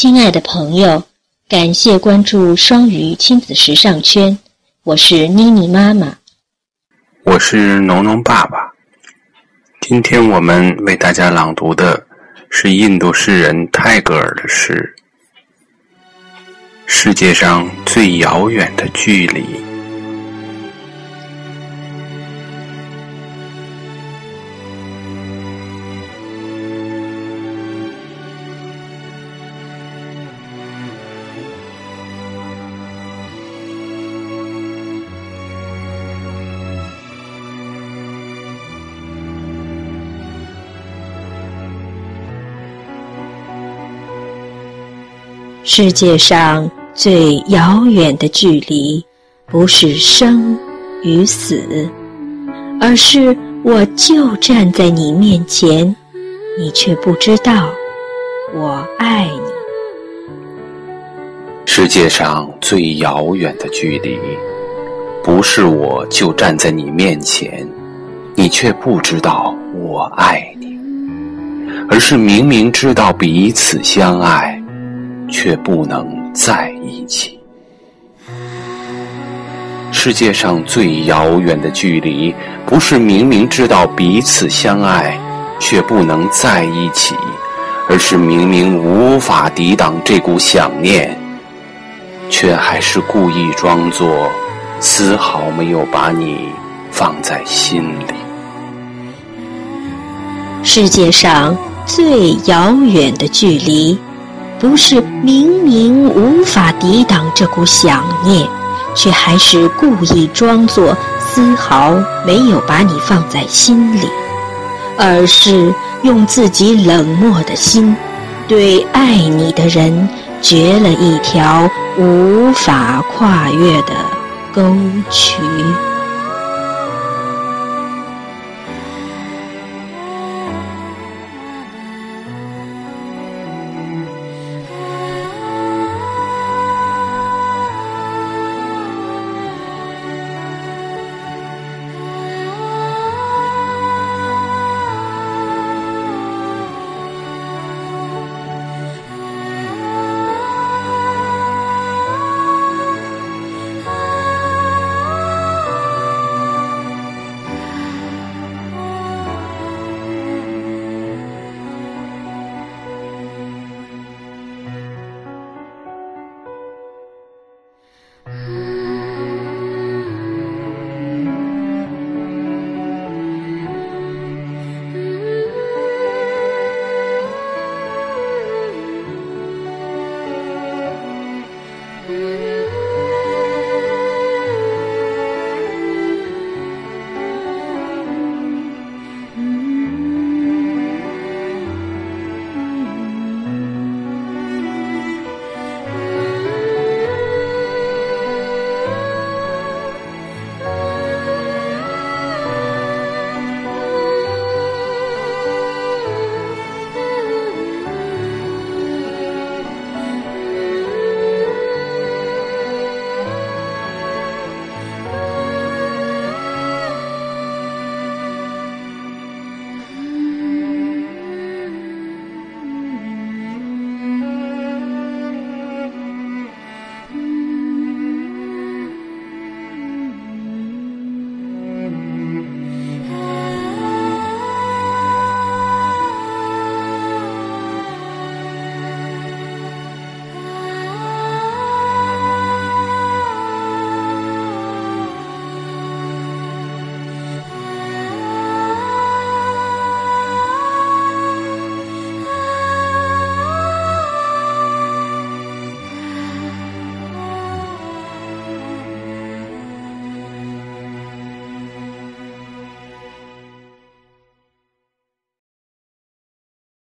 亲爱的朋友，感谢关注双鱼亲子时尚圈，我是妮妮妈妈，我是农农爸爸。今天我们为大家朗读的是印度诗人泰戈尔的诗《世界上最遥远的距离》。世界上最遥远的距离，不是生与死，而是我就站在你面前，你却不知道我爱你。世界上最遥远的距离，不是我就站在你面前，你却不知道我爱你，而是明明知道彼此相爱。却不能在一起。世界上最遥远的距离，不是明明知道彼此相爱，却不能在一起，而是明明无法抵挡这股想念，却还是故意装作丝毫没有把你放在心里。世界上最遥远的距离。不是明明无法抵挡这股想念，却还是故意装作丝毫没有把你放在心里，而是用自己冷漠的心，对爱你的人掘了一条无法跨越的沟渠。